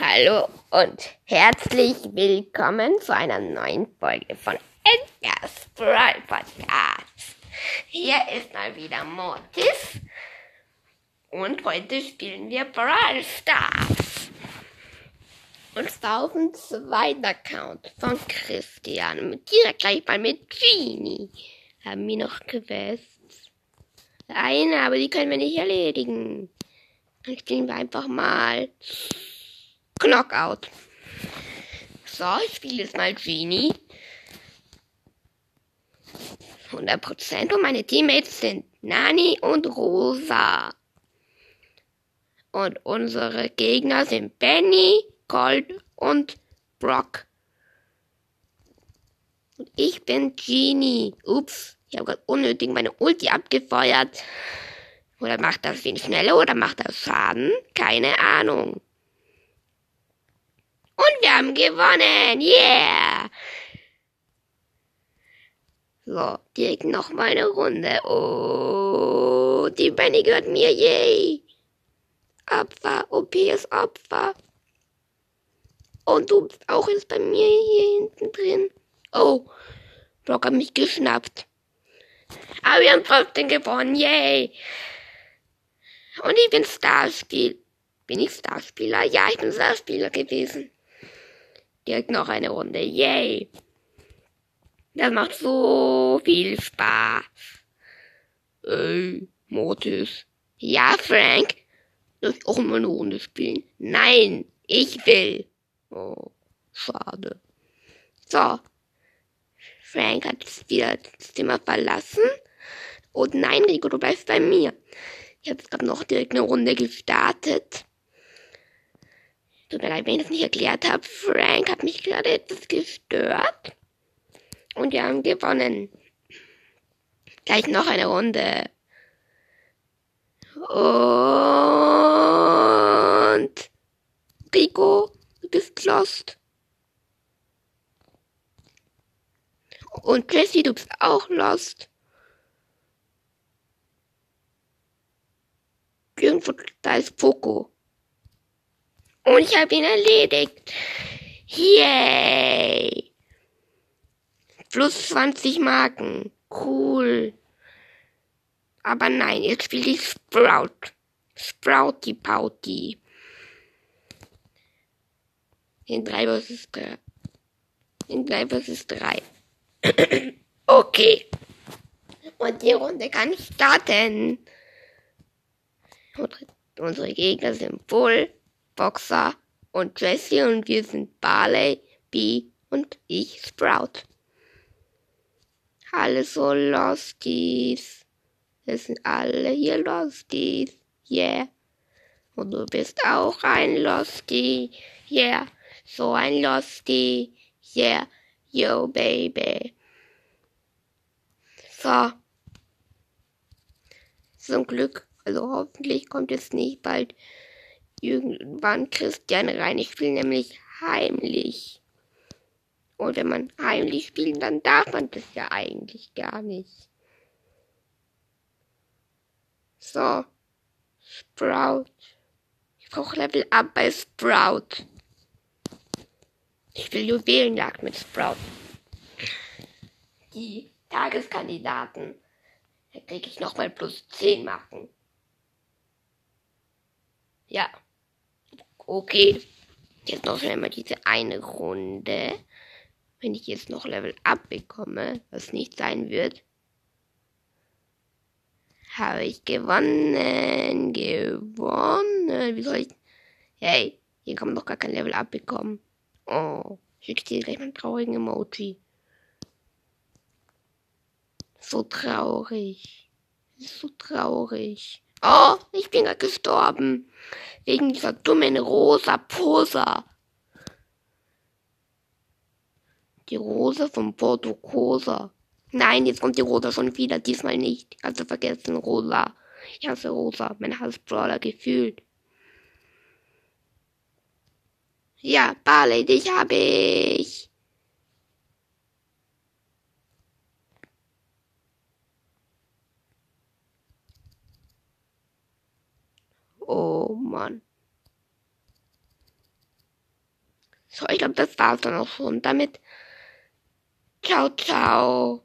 Hallo und herzlich willkommen zu einer neuen Folge von Edgar's Brawl Podcast. Hier ist mal wieder Mortis und heute spielen wir Brawl Stars. Und zwar auf dem zweiten Account von Christian. Direkt gleich mal mit Genie. Haben wir noch Quests? Eine, aber die können wir nicht erledigen. Dann spielen wir einfach mal Knockout. So, ich spiele jetzt mal Genie. 100% und meine Teammates sind Nani und Rosa. Und unsere Gegner sind Benny, Colt und Brock. Und ich bin Genie. Ups, ich habe gerade unnötig meine Ulti abgefeuert. Oder macht das viel schneller oder macht das Schaden? Keine Ahnung. Und wir haben gewonnen. Yeah. So, direkt noch mal eine Runde. Oh, die Benny gehört mir. Yay. Opfer. OP ist Opfer. Und du bist auch jetzt bei mir hier hinten drin. Oh, Brock hat mich geschnappt. Aber wir haben trotzdem gewonnen. Yay. Und ich bin Starspiel. Bin ich Starspieler? Ja, ich bin Starspieler gewesen. Direkt noch eine Runde. Yay. Das macht so viel Spaß. Ey, Mortis. Ja, Frank. Soll ich auch mal eine Runde spielen? Nein, ich will. Oh, schade. So. Frank hat wieder das Zimmer verlassen. Und nein, Rico, du bleibst bei mir. Ich habe gerade noch direkt eine Runde gestartet. Tut mir leid, wenn ich das nicht erklärt habe. Frank hat mich gerade etwas gestört. Und wir haben gewonnen. Gleich noch eine Runde. Und Rico, du bist lost. Und Jessie, du bist auch lost. Irgendwo, da ist Poco. Und ich habe ihn erledigt. Yay! Plus 20 Marken. Cool. Aber nein, jetzt spiele ich Sprout. Sprouty Pouty. In 3 vs 3. In 3 vs 3. okay. Und die Runde kann starten. Unsere Gegner sind Bull, Boxer und Jessie und wir sind Barley, Bee und ich Sprout. Alle so Losties. Wir sind alle hier Losties. Yeah. Und du bist auch ein Lostie. Yeah. So ein Lostie. Yeah. Yo, Baby. So. Zum Glück. Also hoffentlich kommt es nicht bald irgendwann Christian rein. Ich spiele nämlich heimlich. Und wenn man heimlich spielt, dann darf man das ja eigentlich gar nicht. So. Sprout. Ich brauche Level Up bei Sprout. Ich will Juwelenjagd mit Sprout. Die Tageskandidaten. Da kriege ich nochmal plus 10 Marken. Ja. Okay. Jetzt noch schnell mal diese eine Runde. Wenn ich jetzt noch Level Up bekomme, was nicht sein wird, habe ich gewonnen. Gewonnen. Wie soll ich. Hey, hier kann man doch gar kein Level Up bekommen. Oh, ich dir gleich mal einen traurigen Emoji. So traurig. So traurig. Oh, ich bin gerade gestorben. Wegen dieser dummen rosa Posa. Die Rose von Porto Cosa. Nein, jetzt kommt die Rosa schon wieder. Diesmal nicht. Also vergessen, Rosa. Ich hasse Rosa. Mein Hassbrawler gefühlt. Ja, Barley, dich habe ich. Oh Mann. So, ich glaube, das war's dann auch schon. Damit, ciao, ciao.